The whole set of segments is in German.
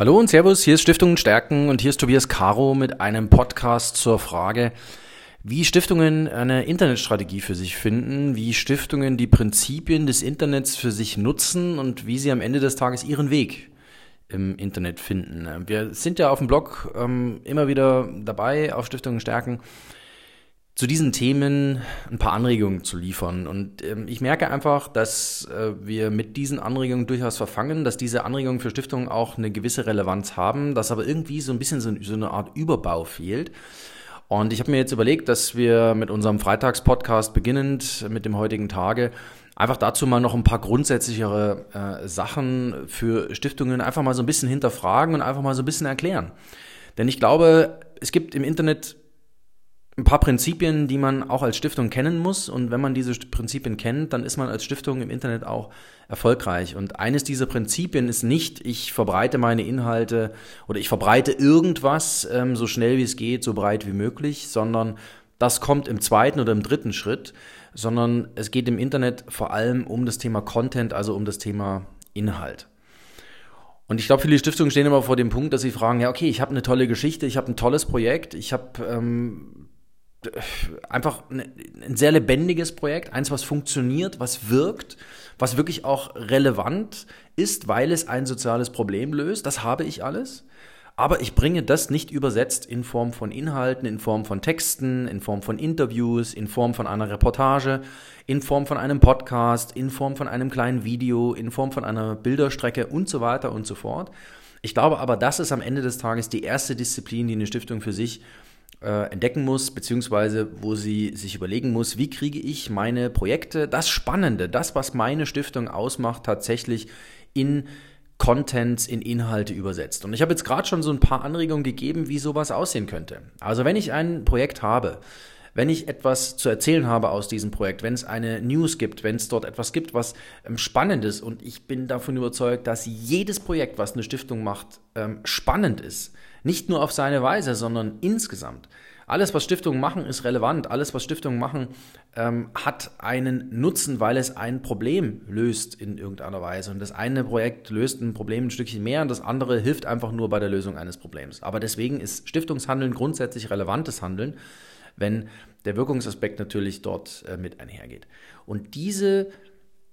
Hallo und Servus, hier ist Stiftungen stärken und hier ist Tobias Caro mit einem Podcast zur Frage, wie Stiftungen eine Internetstrategie für sich finden, wie Stiftungen die Prinzipien des Internets für sich nutzen und wie sie am Ende des Tages ihren Weg im Internet finden. Wir sind ja auf dem Blog ähm, immer wieder dabei, auf Stiftungen stärken, zu diesen Themen ein paar Anregungen zu liefern. Und ähm, ich merke einfach, dass äh, wir mit diesen Anregungen durchaus verfangen, dass diese Anregungen für Stiftungen auch eine gewisse Relevanz haben, dass aber irgendwie so ein bisschen so, so eine Art Überbau fehlt. Und ich habe mir jetzt überlegt, dass wir mit unserem Freitagspodcast beginnend mit dem heutigen Tage einfach dazu mal noch ein paar grundsätzlichere äh, Sachen für Stiftungen einfach mal so ein bisschen hinterfragen und einfach mal so ein bisschen erklären. Denn ich glaube, es gibt im Internet ein paar Prinzipien, die man auch als Stiftung kennen muss. Und wenn man diese Prinzipien kennt, dann ist man als Stiftung im Internet auch erfolgreich. Und eines dieser Prinzipien ist nicht, ich verbreite meine Inhalte oder ich verbreite irgendwas ähm, so schnell wie es geht, so breit wie möglich, sondern das kommt im zweiten oder im dritten Schritt, sondern es geht im Internet vor allem um das Thema Content, also um das Thema Inhalt. Und ich glaube, viele Stiftungen stehen immer vor dem Punkt, dass sie fragen, ja, okay, ich habe eine tolle Geschichte, ich habe ein tolles Projekt, ich habe ähm, einfach ein sehr lebendiges Projekt, eins, was funktioniert, was wirkt, was wirklich auch relevant ist, weil es ein soziales Problem löst. Das habe ich alles. Aber ich bringe das nicht übersetzt in Form von Inhalten, in Form von Texten, in Form von Interviews, in Form von einer Reportage, in Form von einem Podcast, in Form von einem kleinen Video, in Form von einer Bilderstrecke und so weiter und so fort. Ich glaube aber, das ist am Ende des Tages die erste Disziplin, die eine Stiftung für sich äh, entdecken muss, beziehungsweise wo sie sich überlegen muss, wie kriege ich meine Projekte, das Spannende, das, was meine Stiftung ausmacht, tatsächlich in Contents, in Inhalte übersetzt. Und ich habe jetzt gerade schon so ein paar Anregungen gegeben, wie sowas aussehen könnte. Also wenn ich ein Projekt habe, wenn ich etwas zu erzählen habe aus diesem Projekt, wenn es eine News gibt, wenn es dort etwas gibt, was ähm, spannend ist und ich bin davon überzeugt, dass jedes Projekt, was eine Stiftung macht, ähm, spannend ist, nicht nur auf seine Weise, sondern insgesamt. Alles, was Stiftungen machen, ist relevant. Alles, was Stiftungen machen, ähm, hat einen Nutzen, weil es ein Problem löst in irgendeiner Weise. Und das eine Projekt löst ein Problem ein Stückchen mehr und das andere hilft einfach nur bei der Lösung eines Problems. Aber deswegen ist Stiftungshandeln grundsätzlich relevantes Handeln, wenn der Wirkungsaspekt natürlich dort äh, mit einhergeht. Und diese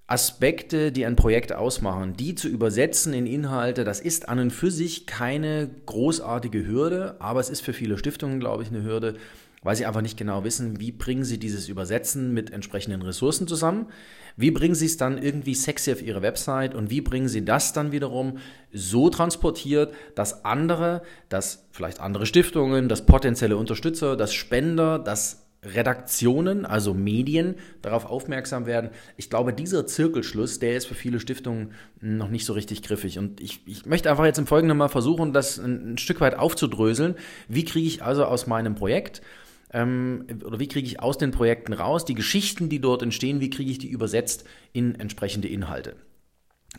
Aspekte, die ein Projekt ausmachen, die zu übersetzen in Inhalte, das ist an und für sich keine großartige Hürde, aber es ist für viele Stiftungen, glaube ich, eine Hürde, weil sie einfach nicht genau wissen, wie bringen sie dieses Übersetzen mit entsprechenden Ressourcen zusammen, wie bringen sie es dann irgendwie sexy auf ihre Website und wie bringen sie das dann wiederum so transportiert, dass andere, dass vielleicht andere Stiftungen, dass potenzielle Unterstützer, dass Spender, dass Redaktionen, also Medien, darauf aufmerksam werden. Ich glaube, dieser Zirkelschluss, der ist für viele Stiftungen noch nicht so richtig griffig. Und ich, ich möchte einfach jetzt im Folgenden mal versuchen, das ein, ein Stück weit aufzudröseln. Wie kriege ich also aus meinem Projekt ähm, oder wie kriege ich aus den Projekten raus die Geschichten, die dort entstehen, wie kriege ich die übersetzt in entsprechende Inhalte?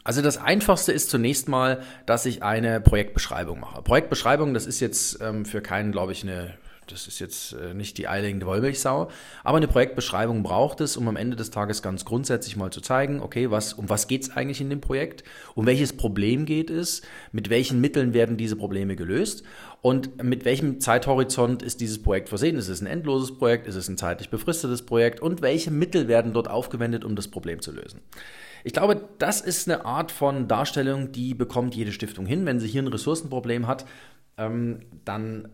Also das Einfachste ist zunächst mal, dass ich eine Projektbeschreibung mache. Projektbeschreibung, das ist jetzt ähm, für keinen, glaube ich, eine das ist jetzt äh, nicht die eierlegende Wollmilchsau, aber eine Projektbeschreibung braucht es, um am Ende des Tages ganz grundsätzlich mal zu zeigen, okay, was, um was geht es eigentlich in dem Projekt, um welches Problem geht es, mit welchen Mitteln werden diese Probleme gelöst und mit welchem Zeithorizont ist dieses Projekt versehen. Ist es ein endloses Projekt, ist es ein zeitlich befristetes Projekt und welche Mittel werden dort aufgewendet, um das Problem zu lösen. Ich glaube, das ist eine Art von Darstellung, die bekommt jede Stiftung hin. Wenn sie hier ein Ressourcenproblem hat, ähm, dann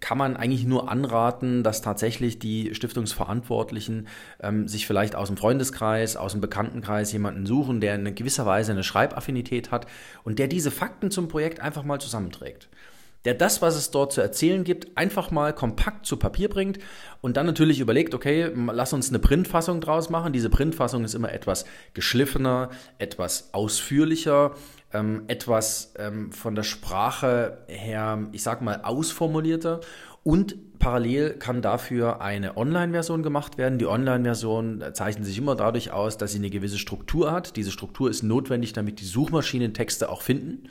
kann man eigentlich nur anraten, dass tatsächlich die Stiftungsverantwortlichen ähm, sich vielleicht aus dem Freundeskreis, aus dem Bekanntenkreis jemanden suchen, der in gewisser Weise eine Schreibaffinität hat und der diese Fakten zum Projekt einfach mal zusammenträgt der das, was es dort zu erzählen gibt, einfach mal kompakt zu Papier bringt und dann natürlich überlegt, okay, lass uns eine Printfassung draus machen. Diese Printfassung ist immer etwas geschliffener, etwas ausführlicher, ähm, etwas ähm, von der Sprache her, ich sag mal, ausformulierter und parallel kann dafür eine Online-Version gemacht werden. Die Online-Version zeichnet sich immer dadurch aus, dass sie eine gewisse Struktur hat. Diese Struktur ist notwendig, damit die Suchmaschinen Texte auch finden.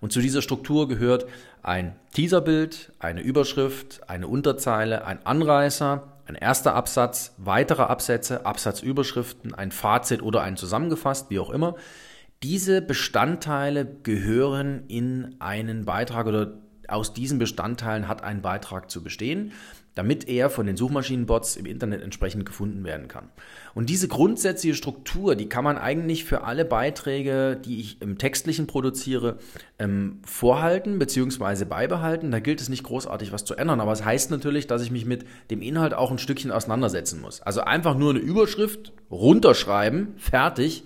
Und zu dieser Struktur gehört ein Teaserbild, eine Überschrift, eine Unterzeile, ein Anreißer, ein erster Absatz, weitere Absätze, Absatzüberschriften, ein Fazit oder ein zusammengefasst, wie auch immer. Diese Bestandteile gehören in einen Beitrag oder aus diesen Bestandteilen hat ein Beitrag zu bestehen damit er von den Suchmaschinenbots im Internet entsprechend gefunden werden kann. Und diese grundsätzliche Struktur, die kann man eigentlich für alle Beiträge, die ich im Textlichen produziere, ähm, vorhalten bzw. beibehalten. Da gilt es nicht großartig was zu ändern, aber es das heißt natürlich, dass ich mich mit dem Inhalt auch ein Stückchen auseinandersetzen muss. Also einfach nur eine Überschrift runterschreiben, fertig,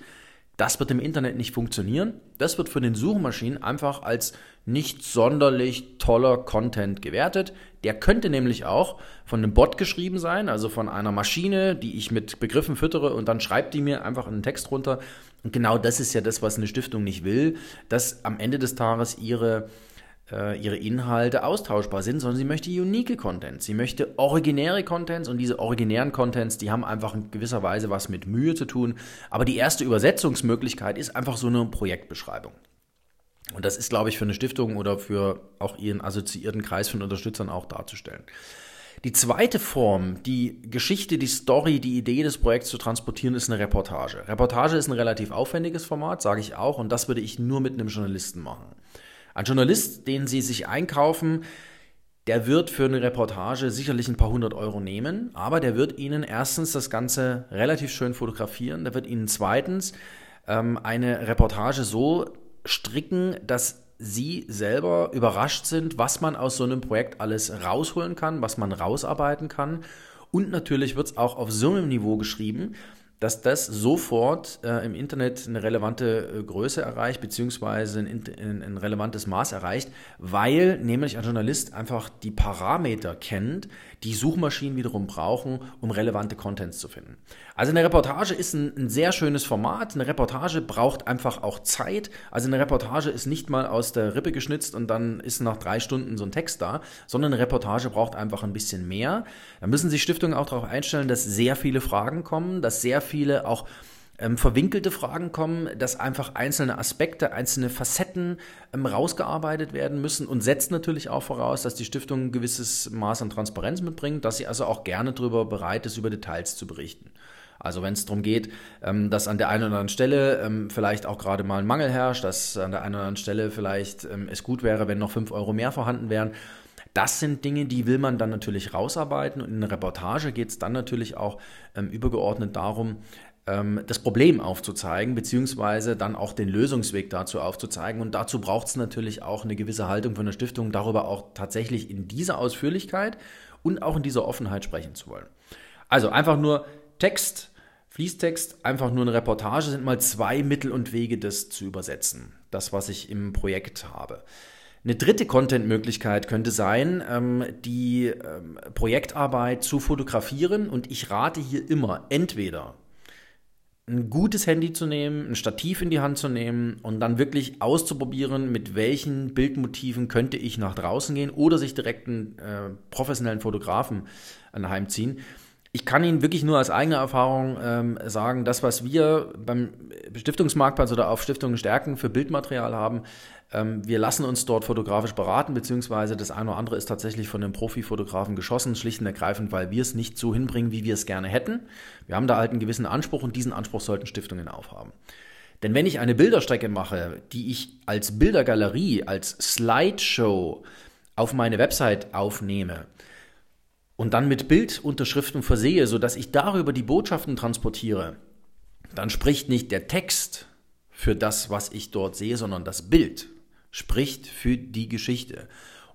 das wird im Internet nicht funktionieren. Das wird von den Suchmaschinen einfach als nicht sonderlich toller Content gewertet. Der könnte nämlich auch von einem Bot geschrieben sein, also von einer Maschine, die ich mit Begriffen füttere und dann schreibt die mir einfach einen Text runter. Und genau das ist ja das, was eine Stiftung nicht will, dass am Ende des Tages ihre äh, ihre Inhalte austauschbar sind, sondern sie möchte unique Contents. Sie möchte originäre Contents und diese originären Contents, die haben einfach in gewisser Weise was mit Mühe zu tun. Aber die erste Übersetzungsmöglichkeit ist einfach so eine Projektbeschreibung. Und das ist, glaube ich, für eine Stiftung oder für auch ihren assoziierten Kreis von Unterstützern auch darzustellen. Die zweite Form, die Geschichte, die Story, die Idee des Projekts zu transportieren, ist eine Reportage. Reportage ist ein relativ aufwendiges Format, sage ich auch, und das würde ich nur mit einem Journalisten machen. Ein Journalist, den Sie sich einkaufen, der wird für eine Reportage sicherlich ein paar hundert Euro nehmen, aber der wird Ihnen erstens das Ganze relativ schön fotografieren, der wird Ihnen zweitens ähm, eine Reportage so stricken, dass Sie selber überrascht sind, was man aus so einem Projekt alles rausholen kann, was man rausarbeiten kann. Und natürlich wird es auch auf so einem Niveau geschrieben, dass das sofort äh, im Internet eine relevante äh, Größe erreicht, beziehungsweise ein, ein, ein, relevantes Maß erreicht, weil nämlich ein Journalist einfach die Parameter kennt, die Suchmaschinen wiederum brauchen, um relevante Contents zu finden. Also eine Reportage ist ein, ein sehr schönes Format. Eine Reportage braucht einfach auch Zeit. Also eine Reportage ist nicht mal aus der Rippe geschnitzt und dann ist nach drei Stunden so ein Text da, sondern eine Reportage braucht einfach ein bisschen mehr. Da müssen sich Stiftungen auch darauf einstellen, dass sehr viele Fragen kommen, dass sehr viele auch ähm, verwinkelte Fragen kommen, dass einfach einzelne Aspekte, einzelne Facetten ähm, rausgearbeitet werden müssen und setzt natürlich auch voraus, dass die Stiftung ein gewisses Maß an Transparenz mitbringt, dass sie also auch gerne darüber bereit ist, über Details zu berichten. Also wenn es darum geht, ähm, dass an der einen oder anderen Stelle ähm, vielleicht auch gerade mal ein Mangel herrscht, dass an der einen oder anderen Stelle vielleicht ähm, es gut wäre, wenn noch fünf Euro mehr vorhanden wären, das sind Dinge, die will man dann natürlich rausarbeiten. Und in einer Reportage geht es dann natürlich auch übergeordnet darum, das Problem aufzuzeigen, beziehungsweise dann auch den Lösungsweg dazu aufzuzeigen. Und dazu braucht es natürlich auch eine gewisse Haltung von der Stiftung, darüber auch tatsächlich in dieser Ausführlichkeit und auch in dieser Offenheit sprechen zu wollen. Also einfach nur Text, Fließtext, einfach nur eine Reportage sind mal zwei Mittel und Wege, das zu übersetzen. Das, was ich im Projekt habe. Eine dritte Content-Möglichkeit könnte sein, ähm, die ähm, Projektarbeit zu fotografieren. Und ich rate hier immer entweder ein gutes Handy zu nehmen, ein Stativ in die Hand zu nehmen und dann wirklich auszuprobieren, mit welchen Bildmotiven könnte ich nach draußen gehen oder sich direkt einen äh, professionellen Fotografen anheimziehen. Ich kann Ihnen wirklich nur als eigene Erfahrung ähm, sagen, das, was wir beim Stiftungsmarktplatz oder auf Stiftungen Stärken für Bildmaterial haben, wir lassen uns dort fotografisch beraten, beziehungsweise das eine oder andere ist tatsächlich von einem Profifotografen geschossen, schlicht und ergreifend, weil wir es nicht so hinbringen, wie wir es gerne hätten. Wir haben da halt einen gewissen Anspruch und diesen Anspruch sollten Stiftungen aufhaben. Denn wenn ich eine Bilderstrecke mache, die ich als Bildergalerie, als Slideshow auf meine Website aufnehme und dann mit Bildunterschriften versehe, sodass ich darüber die Botschaften transportiere, dann spricht nicht der Text für das, was ich dort sehe, sondern das Bild spricht für die Geschichte.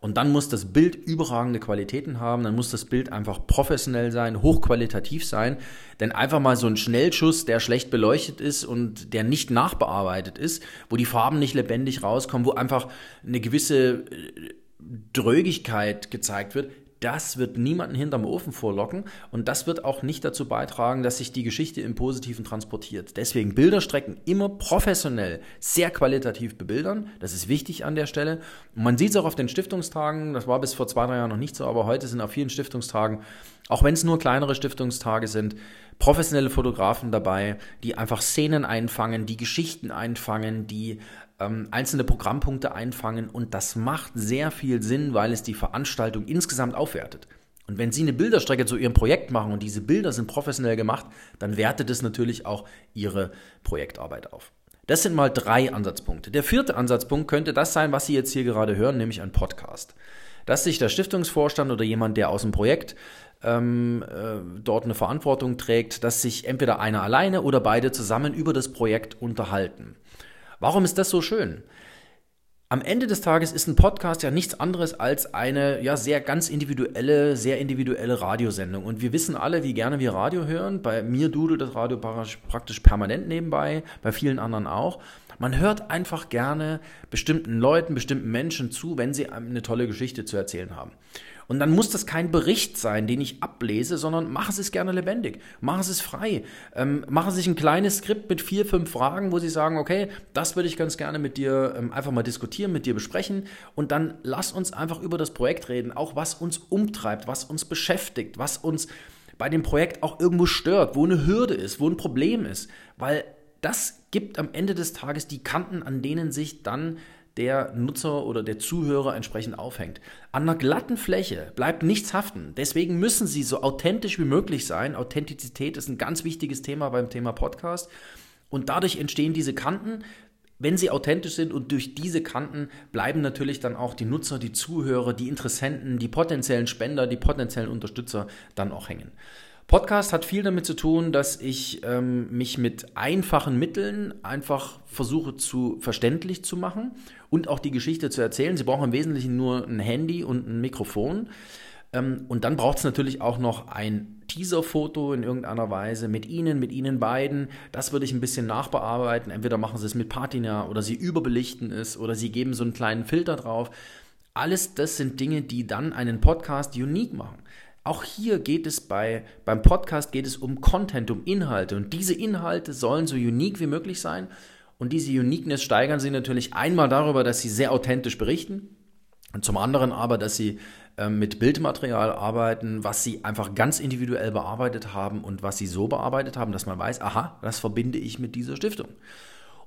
Und dann muss das Bild überragende Qualitäten haben, dann muss das Bild einfach professionell sein, hochqualitativ sein. Denn einfach mal so ein Schnellschuss, der schlecht beleuchtet ist und der nicht nachbearbeitet ist, wo die Farben nicht lebendig rauskommen, wo einfach eine gewisse äh, Drögigkeit gezeigt wird, das wird niemanden hinterm Ofen vorlocken und das wird auch nicht dazu beitragen, dass sich die Geschichte im Positiven transportiert. Deswegen Bilderstrecken immer professionell, sehr qualitativ bebildern. Das ist wichtig an der Stelle. Und man sieht es auch auf den Stiftungstagen. Das war bis vor zwei, drei Jahren noch nicht so, aber heute sind auf vielen Stiftungstagen, auch wenn es nur kleinere Stiftungstage sind, professionelle Fotografen dabei, die einfach Szenen einfangen, die Geschichten einfangen, die ähm, einzelne Programmpunkte einfangen und das macht sehr viel Sinn, weil es die Veranstaltung insgesamt aufwertet. Und wenn Sie eine Bilderstrecke zu Ihrem Projekt machen und diese Bilder sind professionell gemacht, dann wertet es natürlich auch Ihre Projektarbeit auf. Das sind mal drei Ansatzpunkte. Der vierte Ansatzpunkt könnte das sein, was Sie jetzt hier gerade hören, nämlich ein Podcast. Dass sich der Stiftungsvorstand oder jemand, der aus dem Projekt ähm, äh, dort eine Verantwortung trägt, dass sich entweder einer alleine oder beide zusammen über das Projekt unterhalten. Warum ist das so schön? Am Ende des Tages ist ein Podcast ja nichts anderes als eine ja sehr ganz individuelle, sehr individuelle Radiosendung. Und wir wissen alle, wie gerne wir Radio hören. Bei mir dudelt das Radio praktisch permanent nebenbei, bei vielen anderen auch. Man hört einfach gerne bestimmten Leuten, bestimmten Menschen zu, wenn sie eine tolle Geschichte zu erzählen haben. Und dann muss das kein Bericht sein, den ich ablese, sondern machen Sie es gerne lebendig, machen Sie es frei, ähm, machen Sie sich ein kleines Skript mit vier, fünf Fragen, wo Sie sagen, okay, das würde ich ganz gerne mit dir ähm, einfach mal diskutieren, mit dir besprechen. Und dann lass uns einfach über das Projekt reden, auch was uns umtreibt, was uns beschäftigt, was uns bei dem Projekt auch irgendwo stört, wo eine Hürde ist, wo ein Problem ist, weil das gibt am Ende des Tages die Kanten, an denen sich dann der Nutzer oder der Zuhörer entsprechend aufhängt. An einer glatten Fläche bleibt nichts haften. Deswegen müssen sie so authentisch wie möglich sein. Authentizität ist ein ganz wichtiges Thema beim Thema Podcast. Und dadurch entstehen diese Kanten, wenn sie authentisch sind und durch diese Kanten bleiben natürlich dann auch die Nutzer, die Zuhörer, die Interessenten, die potenziellen Spender, die potenziellen Unterstützer dann auch hängen. Podcast hat viel damit zu tun, dass ich ähm, mich mit einfachen Mitteln einfach versuche zu verständlich zu machen und auch die Geschichte zu erzählen. Sie brauchen im Wesentlichen nur ein Handy und ein Mikrofon. Ähm, und dann braucht es natürlich auch noch ein Teaserfoto in irgendeiner Weise mit Ihnen, mit Ihnen beiden. Das würde ich ein bisschen nachbearbeiten. Entweder machen Sie es mit Patina oder Sie überbelichten es oder Sie geben so einen kleinen Filter drauf. Alles das sind Dinge, die dann einen Podcast unique machen. Auch hier geht es bei, beim Podcast geht es um Content, um Inhalte. Und diese Inhalte sollen so unique wie möglich sein. Und diese Uniqueness steigern sie natürlich einmal darüber, dass sie sehr authentisch berichten. Und zum anderen aber, dass sie äh, mit Bildmaterial arbeiten, was sie einfach ganz individuell bearbeitet haben und was sie so bearbeitet haben, dass man weiß, aha, das verbinde ich mit dieser Stiftung.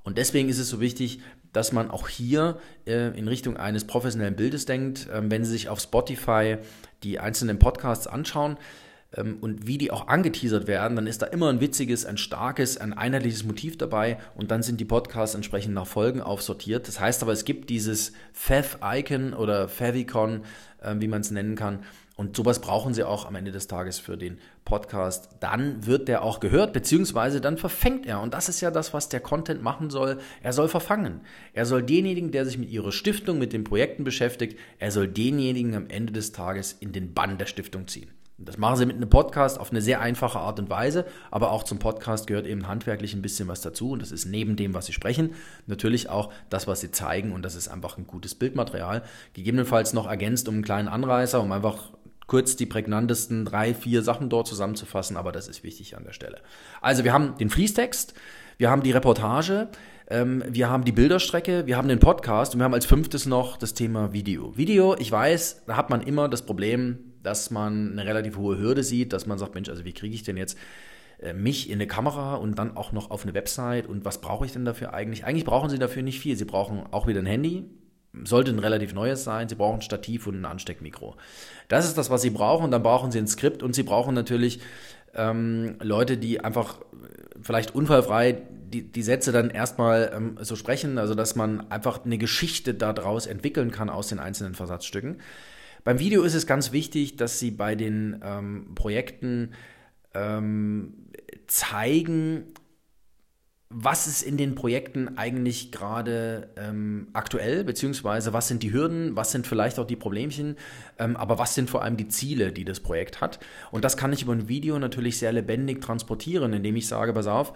Und deswegen ist es so wichtig, dass man auch hier äh, in Richtung eines professionellen Bildes denkt. Ähm, wenn Sie sich auf Spotify die einzelnen Podcasts anschauen ähm, und wie die auch angeteasert werden, dann ist da immer ein witziges, ein starkes, ein einheitliches Motiv dabei und dann sind die Podcasts entsprechend nach Folgen aufsortiert. Das heißt aber, es gibt dieses Fav-Icon oder Favicon, wie man es nennen kann. Und sowas brauchen Sie auch am Ende des Tages für den Podcast. Dann wird der auch gehört, beziehungsweise dann verfängt er. Und das ist ja das, was der Content machen soll. Er soll verfangen. Er soll denjenigen, der sich mit Ihrer Stiftung, mit den Projekten beschäftigt, er soll denjenigen am Ende des Tages in den Bann der Stiftung ziehen. Das machen sie mit einem Podcast auf eine sehr einfache Art und Weise, aber auch zum Podcast gehört eben handwerklich ein bisschen was dazu und das ist neben dem, was sie sprechen, natürlich auch das, was sie zeigen und das ist einfach ein gutes Bildmaterial. Gegebenenfalls noch ergänzt um einen kleinen Anreißer, um einfach kurz die prägnantesten drei, vier Sachen dort zusammenzufassen, aber das ist wichtig an der Stelle. Also wir haben den Fließtext, wir haben die Reportage, ähm, wir haben die Bilderstrecke, wir haben den Podcast und wir haben als fünftes noch das Thema Video. Video, ich weiß, da hat man immer das Problem, dass man eine relativ hohe Hürde sieht, dass man sagt, Mensch, also wie kriege ich denn jetzt äh, mich in eine Kamera und dann auch noch auf eine Website und was brauche ich denn dafür eigentlich? Eigentlich brauchen Sie dafür nicht viel. Sie brauchen auch wieder ein Handy, sollte ein relativ neues sein. Sie brauchen ein Stativ und ein Ansteckmikro. Das ist das, was Sie brauchen. Dann brauchen Sie ein Skript und Sie brauchen natürlich ähm, Leute, die einfach vielleicht unfallfrei die, die Sätze dann erstmal ähm, so sprechen, also dass man einfach eine Geschichte daraus entwickeln kann aus den einzelnen Versatzstücken. Beim Video ist es ganz wichtig, dass Sie bei den ähm, Projekten ähm, zeigen, was ist in den Projekten eigentlich gerade ähm, aktuell, beziehungsweise was sind die Hürden, was sind vielleicht auch die Problemchen, ähm, aber was sind vor allem die Ziele, die das Projekt hat. Und das kann ich über ein Video natürlich sehr lebendig transportieren, indem ich sage, pass auf,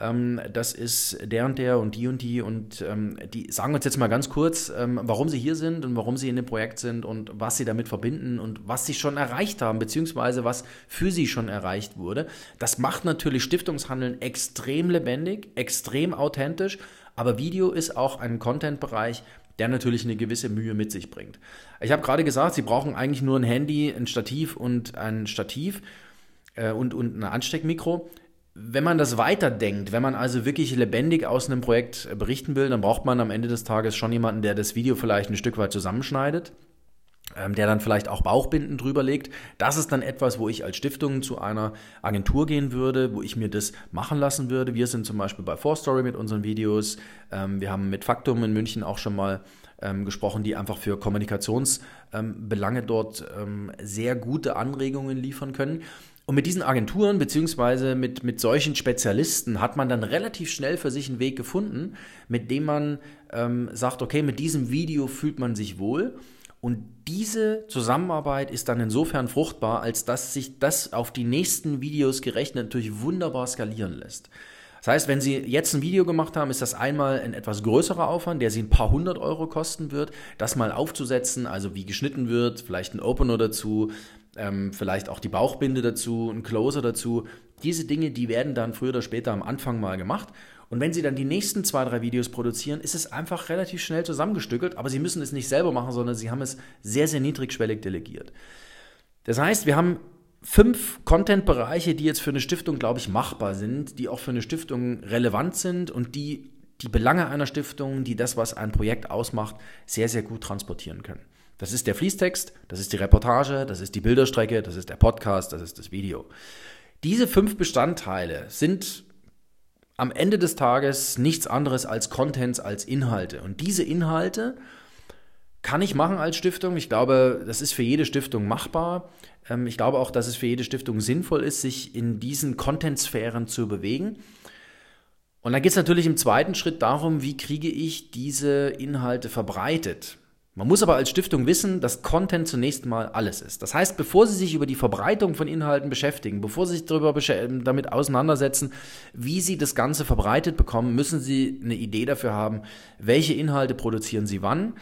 ähm, das ist der und der und die und die und ähm, die sagen uns jetzt mal ganz kurz, ähm, warum sie hier sind und warum sie in dem Projekt sind und was sie damit verbinden und was sie schon erreicht haben, beziehungsweise was für sie schon erreicht wurde. Das macht natürlich Stiftungshandeln extrem lebendig, extrem authentisch, aber Video ist auch ein Content-Bereich, der natürlich eine gewisse Mühe mit sich bringt. Ich habe gerade gesagt, Sie brauchen eigentlich nur ein Handy, ein Stativ und ein Stativ äh, und, und ein Ansteckmikro wenn man das weiterdenkt, wenn man also wirklich lebendig aus einem Projekt berichten will, dann braucht man am Ende des Tages schon jemanden, der das Video vielleicht ein Stück weit zusammenschneidet. ähm, der dann vielleicht auch Bauchbinden drüber legt. Das ist dann etwas, wo ich als Stiftung zu einer Agentur gehen würde, wo ich mir das machen lassen würde. Wir sind zum Beispiel bei 4Story mit unseren Videos. Ähm, wir haben mit Faktum in München auch schon mal ähm, gesprochen, die einfach für Kommunikationsbelange dort sehr gute Anregungen liefern können. Und mit diesen Agenturen beziehungsweise mit, mit solchen Spezialisten hat man dann relativ schnell für sich einen Weg gefunden, mit dem man ähm, sagt, okay, mit diesem Video fühlt man sich wohl und diese Zusammenarbeit ist dann insofern fruchtbar, als dass sich das auf die nächsten Videos gerechnet natürlich wunderbar skalieren lässt. Das heißt, wenn Sie jetzt ein Video gemacht haben, ist das einmal ein etwas größerer Aufwand, der Sie ein paar hundert Euro kosten wird, das mal aufzusetzen, also wie geschnitten wird, vielleicht ein Opener dazu, ähm, vielleicht auch die Bauchbinde dazu, ein Closer dazu. Diese Dinge, die werden dann früher oder später am Anfang mal gemacht. Und wenn Sie dann die nächsten zwei, drei Videos produzieren, ist es einfach relativ schnell zusammengestückelt, aber Sie müssen es nicht selber machen, sondern Sie haben es sehr, sehr niedrigschwellig delegiert. Das heißt, wir haben fünf Content-Bereiche, die jetzt für eine Stiftung, glaube ich, machbar sind, die auch für eine Stiftung relevant sind und die die Belange einer Stiftung, die das, was ein Projekt ausmacht, sehr, sehr gut transportieren können. Das ist der Fließtext, das ist die Reportage, das ist die Bilderstrecke, das ist der Podcast, das ist das Video. Diese fünf Bestandteile sind am Ende des Tages nichts anderes als Contents, als Inhalte. Und diese Inhalte kann ich machen als Stiftung. Ich glaube, das ist für jede Stiftung machbar. Ähm, ich glaube auch, dass es für jede Stiftung sinnvoll ist, sich in diesen Content-Sphären zu bewegen. Und dann geht es natürlich im zweiten Schritt darum, wie kriege ich diese Inhalte verbreitet. Man muss aber als Stiftung wissen, dass Content zunächst mal alles ist. Das heißt, bevor Sie sich über die Verbreitung von Inhalten beschäftigen, bevor Sie sich darüber damit auseinandersetzen, wie Sie das Ganze verbreitet bekommen, müssen Sie eine Idee dafür haben, welche Inhalte produzieren Sie wann.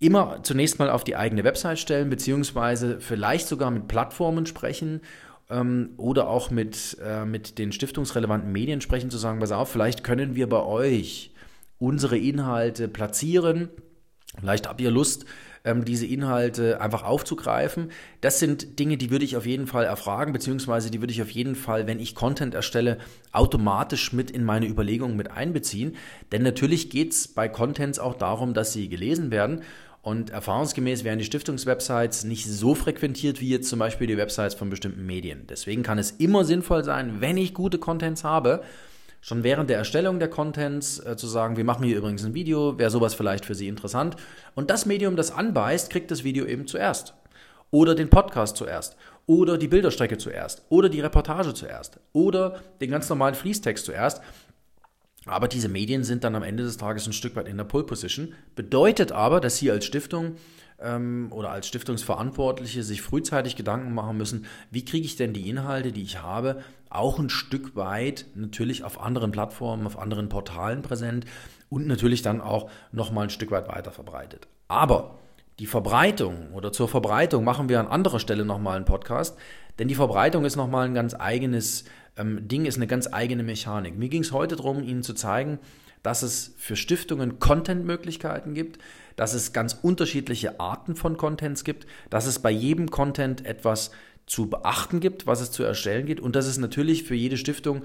Immer zunächst mal auf die eigene Website stellen, beziehungsweise vielleicht sogar mit Plattformen sprechen ähm, oder auch mit, äh, mit den stiftungsrelevanten Medien sprechen, zu sagen, pass auf, vielleicht können wir bei euch unsere Inhalte platzieren Vielleicht habt ihr Lust, ähm, diese Inhalte einfach aufzugreifen. Das sind Dinge, die würde ich auf jeden Fall erfragen, beziehungsweise die würde ich auf jeden Fall, wenn ich Content erstelle, automatisch mit in meine Überlegungen mit einbeziehen. Denn natürlich geht es bei Contents auch darum, dass sie gelesen werden. Und erfahrungsgemäß werden die Stiftungswebsites nicht so frequentiert wie jetzt zum Beispiel die Websites von bestimmten Medien. Deswegen kann es immer sinnvoll sein, wenn ich gute Contents habe, schon während der Erstellung der Contents äh, zu sagen, wir machen hier übrigens ein Video, wäre sowas vielleicht für Sie interessant. Und das Medium, das anbeißt, kriegt das Video eben zuerst. Oder den Podcast zuerst. Oder die Bilderstrecke zuerst. Oder die Reportage zuerst. Oder den ganz normalen Fließtext zuerst. Aber diese Medien sind dann am Ende des Tages ein Stück weit in der Pole Position. Bedeutet aber, dass Sie als Stiftung ähm, oder als Stiftungsverantwortliche sich frühzeitig Gedanken machen müssen, wie kriege ich denn die Inhalte, die ich habe, auch ein Stück weit natürlich auf anderen Plattformen, auf anderen Portalen präsent und natürlich dann auch nochmal ein Stück weit weiter verbreitet. Aber die Verbreitung oder zur Verbreitung machen wir an anderer Stelle nochmal einen Podcast, denn die Verbreitung ist nochmal ein ganz eigenes ähm, Ding, ist eine ganz eigene Mechanik. Mir ging es heute darum, Ihnen zu zeigen, dass es für Stiftungen Content-Möglichkeiten gibt, dass es ganz unterschiedliche Arten von Contents gibt, dass es bei jedem Content etwas zu beachten gibt, was es zu erstellen geht und dass es natürlich für jede Stiftung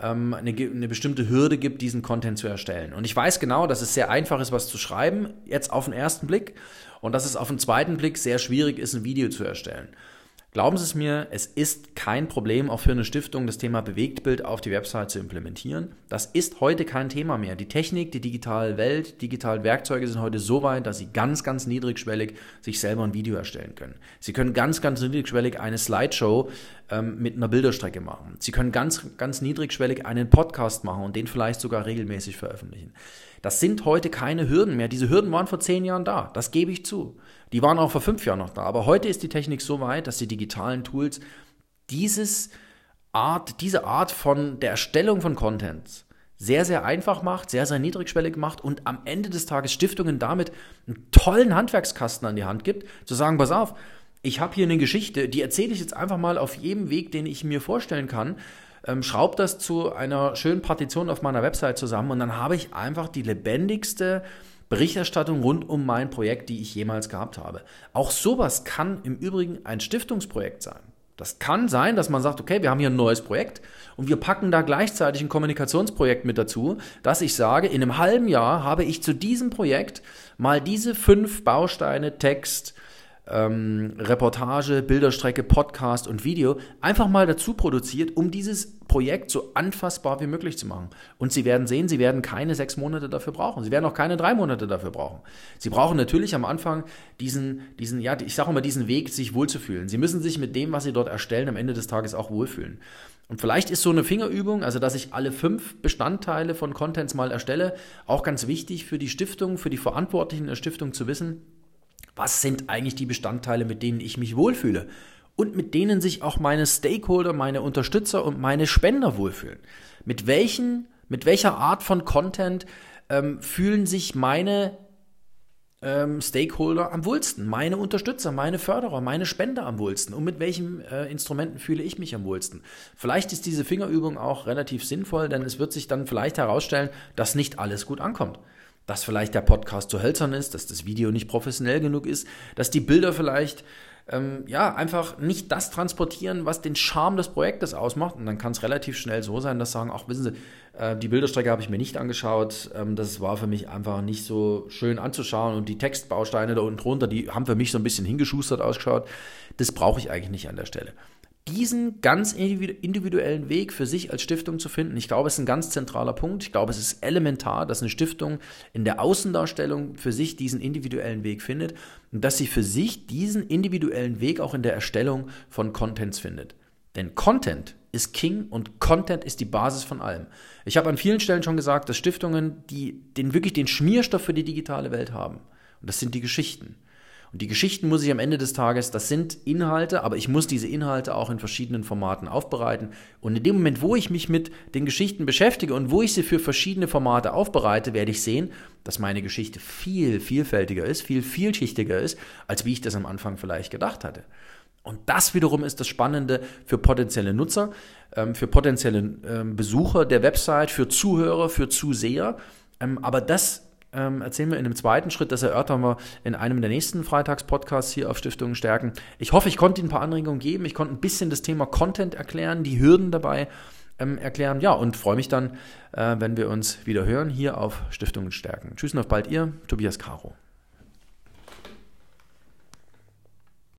ähm, eine, eine, bestimmte Hürde gibt, diesen Content zu erstellen. Und ich weiß genau, dass es sehr einfach ist, was zu schreiben, jetzt auf den ersten Blick, und dass es auf den zweiten Blick sehr schwierig ist, ein Video zu erstellen. Glauben Sie es mir, es ist kein Problem, auch für eine Stiftung das Thema Bewegtbild auf die Website zu implementieren. Das ist heute kein Thema mehr. Die Technik, die digitale Welt, digitale Werkzeuge sind heute so weit, dass Sie ganz, ganz niedrigschwellig sich selber ein Video erstellen können. Sie können ganz, ganz niedrigschwellig eine Slideshow ähm, mit einer Bilderstrecke machen. Sie können ganz, ganz niedrigschwellig einen Podcast machen und den vielleicht sogar regelmäßig veröffentlichen. Das sind heute keine Hürden mehr. Diese Hürden waren vor zehn Jahren da. Das gebe ich zu. Die waren auch vor fünf Jahren noch da. Aber heute ist die Technik so weit, dass die digitalen Tools dieses Art, diese Art von der Erstellung von Contents sehr, sehr einfach macht, sehr, sehr niedrigschwellig macht und am Ende des Tages Stiftungen damit einen tollen Handwerkskasten an die Hand gibt, zu sagen, pass auf, ich habe hier eine Geschichte, die erzähle ich jetzt einfach mal auf jedem Weg, den ich mir vorstellen kann ähm, schraube das zu einer schönen Partition auf meiner Website zusammen und dann habe ich einfach die lebendigste Berichterstattung rund um mein Projekt, die ich jemals gehabt habe. Auch sowas kann im Übrigen ein Stiftungsprojekt sein. Das kann sein, dass man sagt, okay, wir haben hier ein neues Projekt und wir packen da gleichzeitig ein Kommunikationsprojekt mit dazu, dass ich sage, in einem halben Jahr habe ich zu diesem Projekt mal diese fünf Bausteine Text, ähm, Reportage, Bilderstrecke, Podcast und Video einfach mal dazu produziert, um dieses Projekt so anfassbar wie möglich zu machen. Und Sie werden sehen, Sie werden keine sechs Monate dafür brauchen. Sie werden auch keine drei Monate dafür brauchen. Sie brauchen natürlich am Anfang diesen, diesen, ja, ich sage mal, diesen Weg, sich wohlzufühlen. Sie müssen sich mit dem, was Sie dort erstellen, am Ende des Tages auch wohlfühlen. Und vielleicht ist so eine Fingerübung, also dass ich alle fünf Bestandteile von Contents mal erstelle, auch ganz wichtig für die Stiftung, für die Verantwortlichen der Stiftung zu wissen, was sind eigentlich die Bestandteile, mit denen ich mich wohlfühle und mit denen sich auch meine Stakeholder, meine Unterstützer und meine Spender wohlfühlen. Mit welchen, mit welcher Art von Content ähm, fühlen sich meine ähm, Stakeholder am wohlsten, meine Unterstützer, meine Förderer, meine Spender am wohlsten und mit welchen äh, Instrumenten fühle ich mich am wohlsten. Vielleicht ist diese Fingerübung auch relativ sinnvoll, denn es wird sich dann vielleicht herausstellen, dass nicht alles gut ankommt dass vielleicht der Podcast zu hölzern ist, dass das Video nicht professionell genug ist, dass die Bilder vielleicht ähm, ja einfach nicht das transportieren, was den Charme des Projektes ausmacht. Und dann kann es relativ schnell so sein, dass sagen, ach wissen Sie, äh, die Bilderstrecke habe ich mir nicht angeschaut. Ähm, das war für mich einfach nicht so schön anzuschauen und die Textbausteine da unten drunter, die haben für mich so ein bisschen hingeschustert ausgeschaut. Das brauche ich eigentlich nicht an der Stelle diesen ganz individuellen Weg für sich als Stiftung zu finden, ich glaube, es ist ein ganz zentraler Punkt. Ich glaube, es ist elementar, dass eine Stiftung in der Außendarstellung für sich diesen individuellen Weg findet und dass sie für sich diesen individuellen Weg auch in der Erstellung von Contents findet. Denn Content ist King und Content ist die Basis von allem. Ich habe an vielen Stellen schon gesagt, dass Stiftungen, die den wirklich den Schmierstoff für die digitale Welt haben, und das sind die Geschichten. Und die Geschichten muss ich am Ende des Tages, das sind Inhalte, aber ich muss diese Inhalte auch in verschiedenen Formaten aufbereiten. Und in dem Moment, wo ich mich mit den Geschichten beschäftige und wo ich sie für verschiedene Formate aufbereite, werde ich sehen, dass meine Geschichte viel vielfältiger ist, viel vielschichtiger ist, als wie ich das am Anfang vielleicht gedacht hatte. Und das wiederum ist das Spannende für potenzielle Nutzer, ähm, für potenzielle ähm, Besucher der Website, für Zuhörer, für Zuseher. Ähm, aber das ähm, erzählen wir in einem zweiten Schritt. Das erörtern wir in einem der nächsten Freitagspodcasts hier auf Stiftungen stärken. Ich hoffe, ich konnte Ihnen ein paar Anregungen geben. Ich konnte ein bisschen das Thema Content erklären, die Hürden dabei ähm, erklären. Ja, und freue mich dann, äh, wenn wir uns wieder hören hier auf Stiftungen stärken. Tschüss und auf bald, Ihr Tobias Caro.